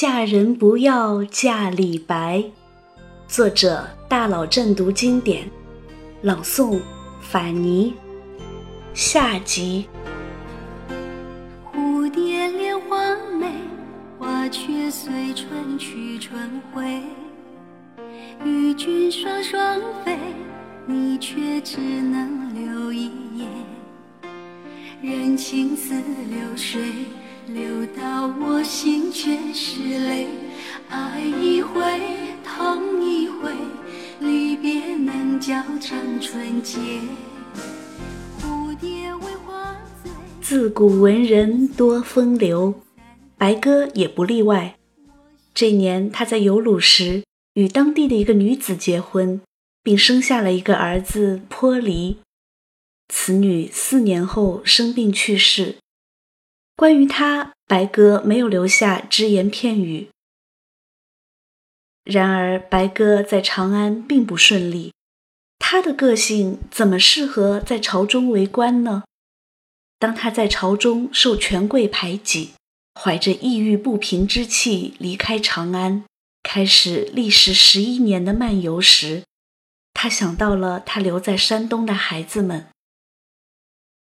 嫁人不要嫁李白。作者：大佬正读经典，朗诵：法尼。下集。蝴蝶恋花美，花却随春去春回。与君双双飞，你却只能留一眼。人情似流水，流到我心全是泪。爱一回，痛一回，离别能叫长春结。蝴蝶为花醉。自古文人多风流，白鸽也不例外。这年他在游鲁时与当地的一个女子结婚，并生下了一个儿子坡离。此女四年后生病去世。关于他，白鸽没有留下只言片语。然而，白鸽在长安并不顺利。他的个性怎么适合在朝中为官呢？当他在朝中受权贵排挤，怀着抑郁不平之气离开长安，开始历时十一年的漫游时，他想到了他留在山东的孩子们。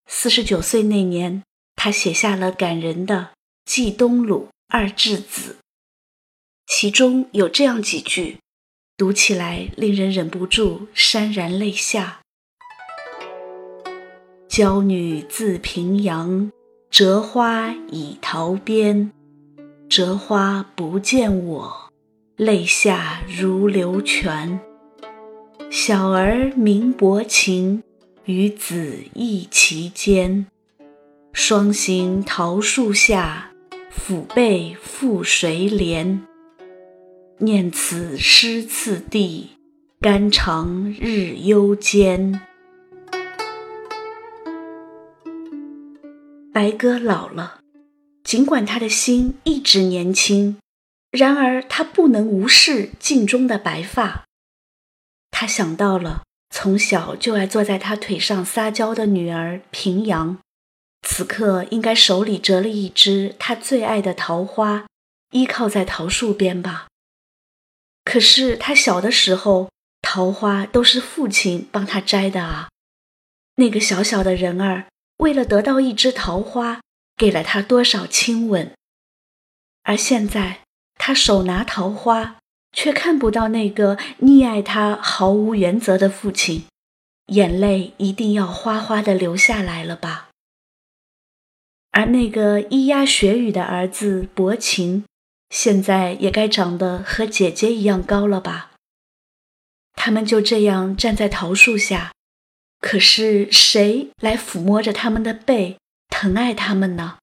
四十九岁那年，他写下了感人的《寄东鲁二稚子》，其中有这样几句，读起来令人忍不住潸然泪下：“娇女自平阳，折花倚桃边。折花不见我，泪下如流泉。小儿明伯情。”与子意其间，双行桃树下，抚背覆谁怜？念此诗次第，肝肠日忧艰。白鸽老了，尽管他的心一直年轻，然而他不能无视镜中的白发。他想到了。从小就爱坐在他腿上撒娇的女儿平阳，此刻应该手里折了一枝他最爱的桃花，依靠在桃树边吧。可是他小的时候，桃花都是父亲帮他摘的啊。那个小小的人儿，为了得到一枝桃花，给了他多少亲吻。而现在，他手拿桃花。却看不到那个溺爱他毫无原则的父亲，眼泪一定要哗哗的流下来了吧？而那个咿呀学语的儿子薄情，现在也该长得和姐姐一样高了吧？他们就这样站在桃树下，可是谁来抚摸着他们的背，疼爱他们呢？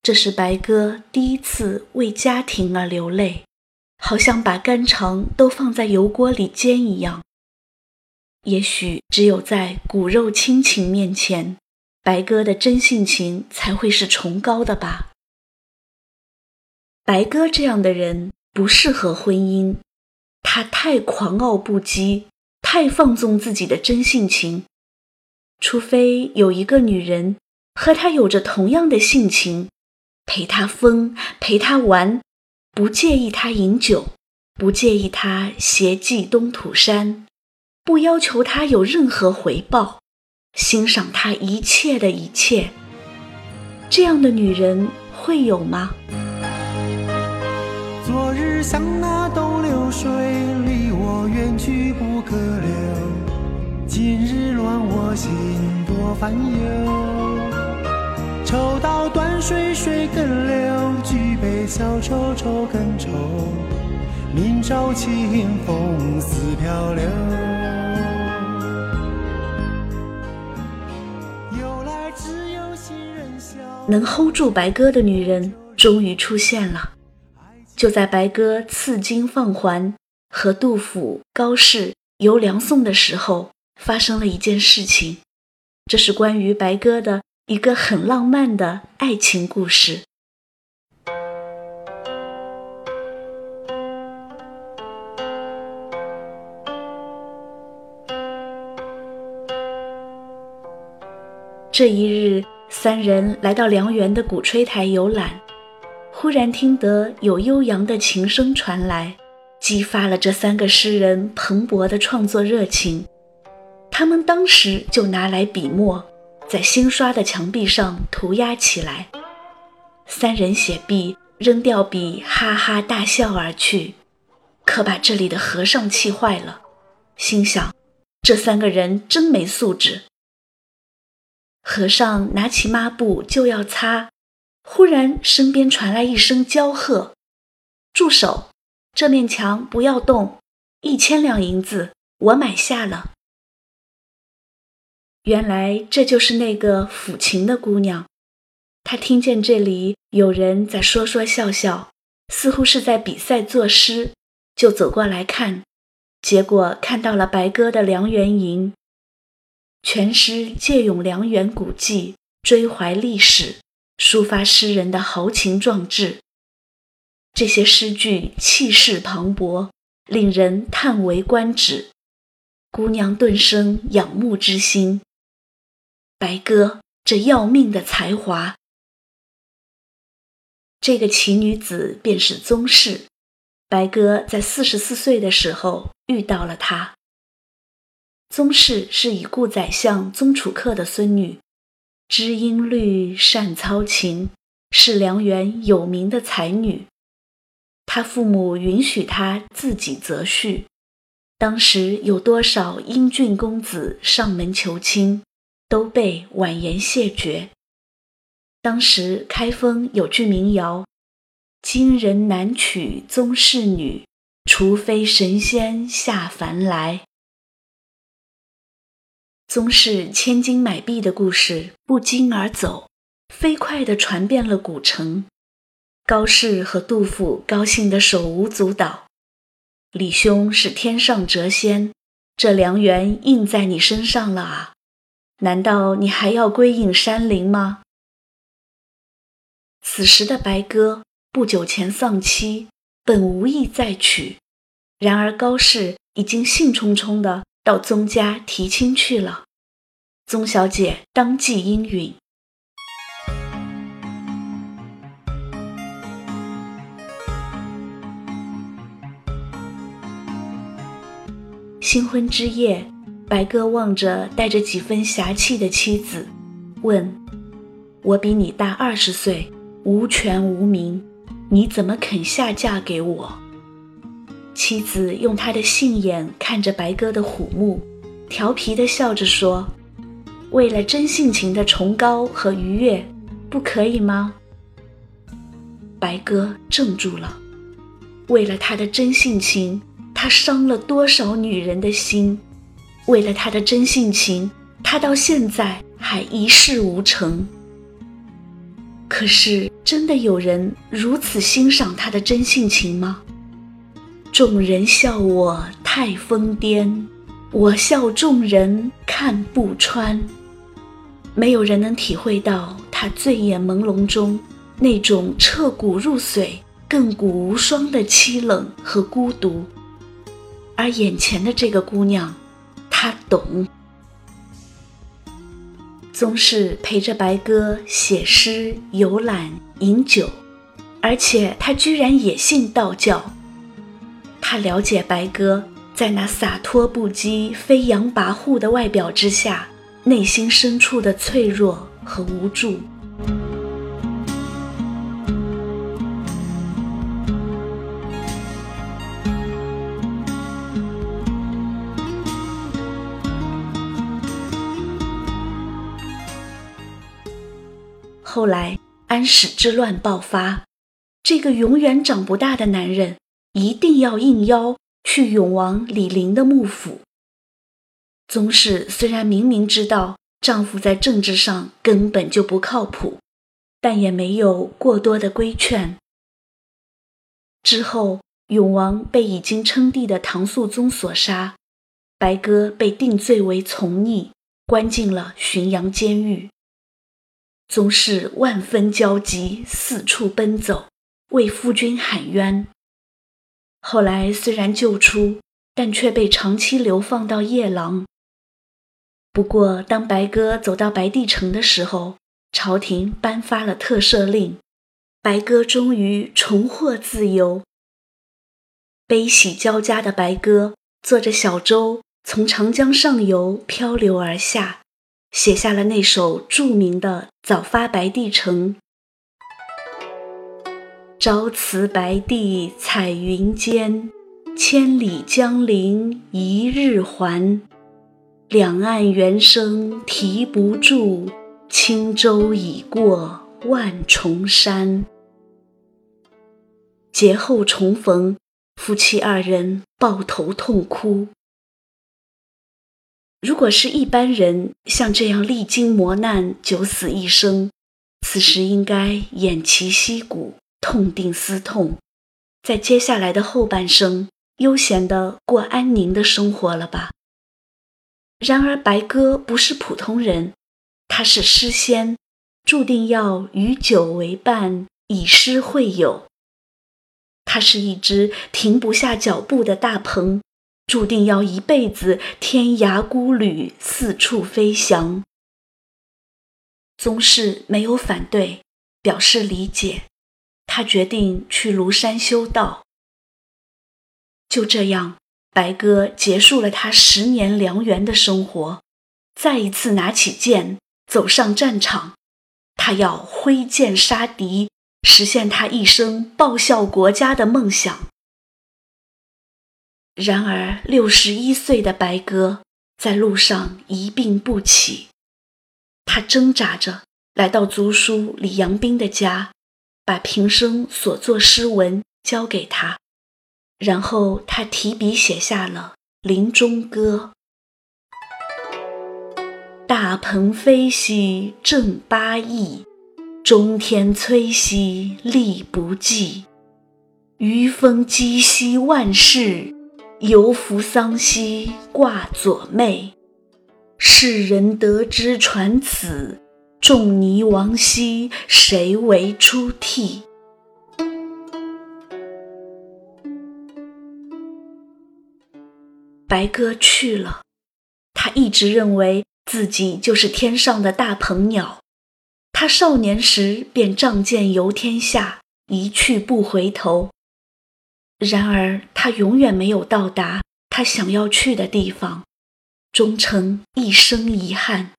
这是白鸽第一次为家庭而流泪。好像把肝肠都放在油锅里煎一样。也许只有在骨肉亲情面前，白鸽的真性情才会是崇高的吧。白鸽这样的人不适合婚姻，他太狂傲不羁，太放纵自己的真性情。除非有一个女人和他有着同样的性情，陪他疯，陪他玩。不介意他饮酒，不介意他携寄东土山，不要求他有任何回报，欣赏他一切的一切。这样的女人会有吗？昨日像那东流水，离我远去不可留。今日乱我心，多烦忧。抽刀断水，水更流。举杯消愁愁更愁，明朝清风似飘流。能 hold 住白鸽的女人终于出现了。就在白鸽赐金放还和杜甫、高适游梁宋的时候，发生了一件事情。这是关于白鸽的一个很浪漫的爱情故事。这一日，三人来到梁园的鼓吹台游览。忽然听得有悠扬的琴声传来，激发了这三个诗人蓬勃的创作热情。他们当时就拿来笔墨，在新刷的墙壁上涂鸦起来。三人写毕，扔掉笔，哈哈大笑而去，可把这里的和尚气坏了，心想：这三个人真没素质。和尚拿起抹布就要擦。忽然，身边传来一声娇喝：“住手！这面墙不要动！一千两银子，我买下了。”原来这就是那个抚琴的姑娘。她听见这里有人在说说笑笑，似乎是在比赛作诗，就走过来看。结果看到了白鸽的《梁园吟》，全诗借咏梁园古迹，追怀历史。抒发诗人的豪情壮志，这些诗句气势磅礴，令人叹为观止。姑娘顿生仰慕之心。白鸽这要命的才华，这个奇女子便是宗室。白鸽在四十四岁的时候遇到了她。宗室是已故宰相宗楚客的孙女。知音律，善操琴，是梁园有名的才女。她父母允许她自己择婿。当时有多少英俊公子上门求亲，都被婉言谢绝。当时开封有句民谣：“今人难娶宗室女，除非神仙下凡来。”宗室千金买璧的故事不胫而走，飞快地传遍了古城。高适和杜甫高兴得手舞足蹈。李兄是天上谪仙，这良缘印在你身上了啊！难道你还要归隐山林吗？此时的白鸽不久前丧妻，本无意再娶，然而高适已经兴冲冲地到宗家提亲去了。宗小姐当即应允。新婚之夜，白鸽望着带着几分侠气的妻子，问：“我比你大二十岁，无权无名，你怎么肯下嫁给我？”妻子用她的杏眼看着白鸽的虎目，调皮地笑着说。为了真性情的崇高和愉悦，不可以吗？白鸽怔住了。为了他的真性情，他伤了多少女人的心？为了他的真性情，他到现在还一事无成。可是，真的有人如此欣赏他的真性情吗？众人笑我太疯癫，我笑众人看不穿。没有人能体会到他醉眼朦胧中那种彻骨入髓、亘古无双的凄冷和孤独，而眼前的这个姑娘，她懂。宗室陪着白鸽写诗、游览、饮酒，而且他居然也信道教。他了解白鸽在那洒脱不羁、飞扬跋扈的外表之下。内心深处的脆弱和无助。后来安史之乱爆发，这个永远长不大的男人一定要应邀去永王李陵的幕府。宗室虽然明明知道丈夫在政治上根本就不靠谱，但也没有过多的规劝。之后，永王被已经称帝的唐肃宗所杀，白鸽被定罪为从逆，关进了浔阳监狱。宗室万分焦急，四处奔走，为夫君喊冤。后来虽然救出，但却被长期流放到夜郎。不过，当白鸽走到白帝城的时候，朝廷颁发了特赦令，白鸽终于重获自由。悲喜交加的白鸽坐着小舟，从长江上游漂流而下，写下了那首著名的《早发白帝城》：“朝辞白帝彩云间，千里江陵一日还。两岸猿声啼不住，轻舟已过万重山。”劫后重逢。夫妻二人抱头痛哭。如果是一般人，像这样历经磨难、九死一生，此时应该偃旗息鼓，痛定思痛，在接下来的后半生，悠闲的过安宁的生活了吧？然而，白鸽不是普通人，他是诗仙，注定要与酒为伴，以诗会友。他是一只停不下脚步的大鹏，注定要一辈子天涯孤旅，四处飞翔。宗室没有反对，表示理解。他决定去庐山修道。就这样，白鸽结束了他十年良缘的生活，再一次拿起剑走上战场。他要挥剑杀敌。实现他一生报效国家的梦想。然而，六十一岁的白鸽在路上一病不起，他挣扎着来到族叔李阳冰的家，把平生所作诗文交给他，然后他提笔写下了《临终歌》：“大鹏飞兮正八翼。”中天摧兮力不济，余风击兮万世，犹扶桑兮挂左妹。世人得之传此，仲尼亡兮谁为出涕？白鸽去了，他一直认为自己就是天上的大鹏鸟。他少年时便仗剑游天下，一去不回头。然而，他永远没有到达他想要去的地方，终成一生遗憾。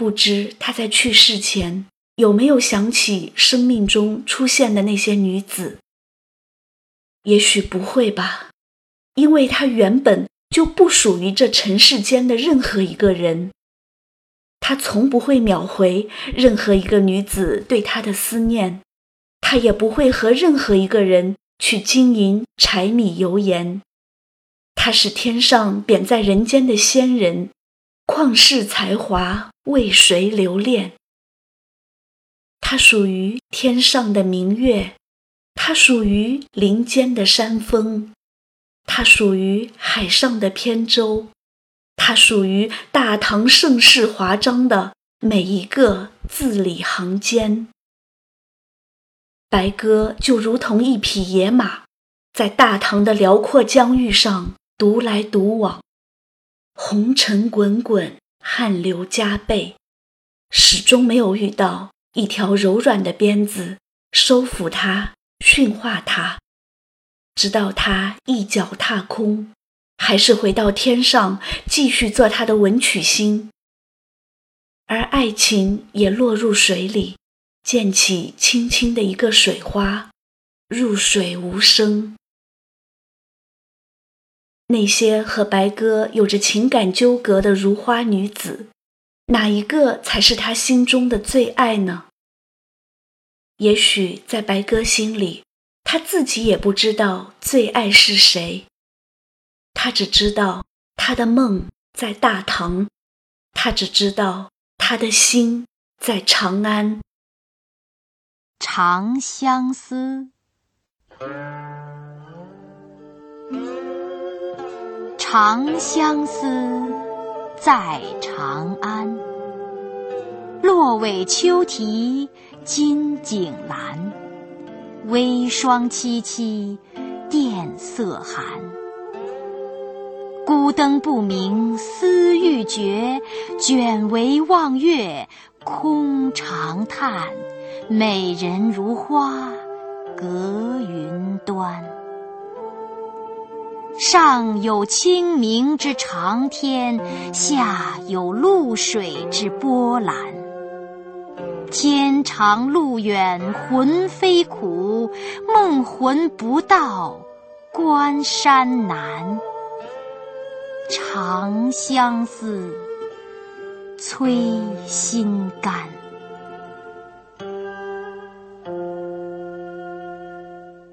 不知他在去世前有没有想起生命中出现的那些女子？也许不会吧，因为他原本就不属于这尘世间的任何一个人。他从不会秒回任何一个女子对他的思念，他也不会和任何一个人去经营柴米油盐。他是天上贬在人间的仙人，旷世才华为谁留恋？它属于天上的明月，它属于林间的山峰，它属于海上的扁舟。它属于大唐盛世华章的每一个字里行间。白鸽就如同一匹野马，在大唐的辽阔疆域上独来独往，红尘滚滚，汗流浃背，始终没有遇到一条柔软的鞭子收服它、驯化它，直到它一脚踏空。还是回到天上，继续做他的文曲星，而爱情也落入水里，溅起轻轻的一个水花，入水无声。那些和白鸽有着情感纠葛的如花女子，哪一个才是他心中的最爱呢？也许在白鸽心里，他自己也不知道最爱是谁。他只知道他的梦在大唐，他只知道他的心在长安。《长相思》，长相思，在长安。落尾秋啼金井阑，微霜凄凄，殿色寒。孤灯不明思欲绝，卷帷望月空长叹，美人如花隔云端。上有清明之长天，下有露水之波澜。天长路远魂飞苦，梦魂不到关山难。长相思，催心肝。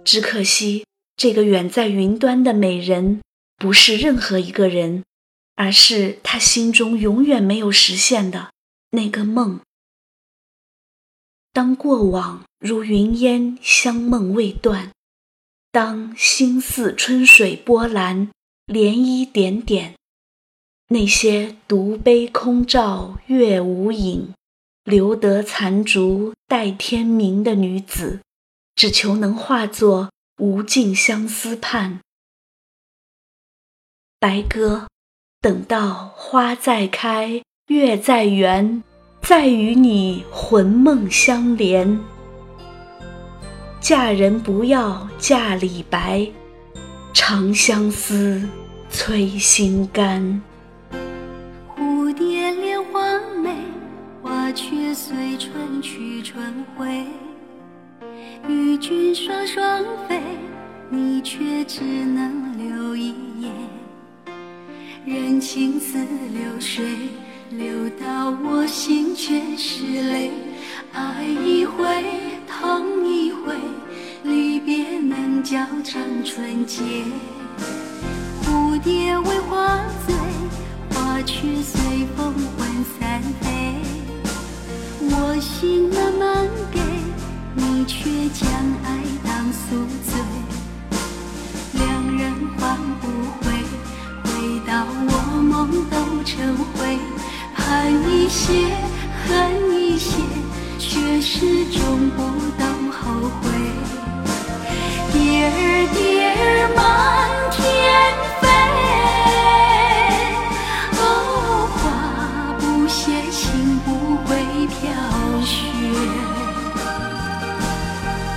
只可惜。这个远在云端的美人，不是任何一个人，而是他心中永远没有实现的那个梦。当过往如云烟，香梦未断；当心似春水波澜，涟漪点点，那些独悲空照月无影，留得残烛待天明的女子，只求能化作。无尽相思盼，白鸽，等到花再开，月再圆，再与你魂梦相连。嫁人不要嫁李白，长相思，催心肝。蝴蝶恋花美，花却随春去春回。与君双双飞，你却只能留一眼。人情似流水，流到我心却是泪。爱一回，痛一回，离别能教长春节。蝴蝶为花醉，始终不懂后悔。蝶儿蝶儿满天飞，哦，花不谢，心不会飘雪。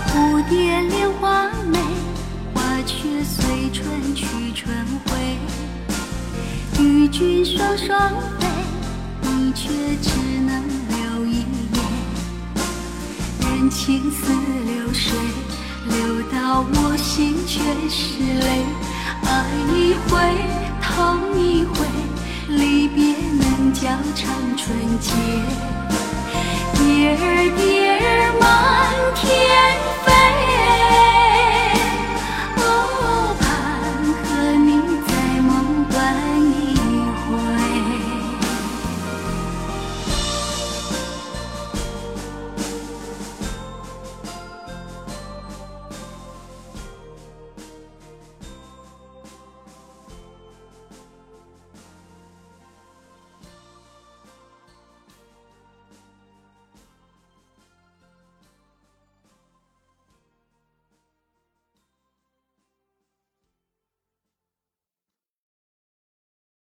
蝴蝶恋花美，花却随春去春回。与君双双飞，你却只情似流水，流到我心全是泪。爱一回，痛一回，离别能叫长春节。蝶儿蝶儿满天。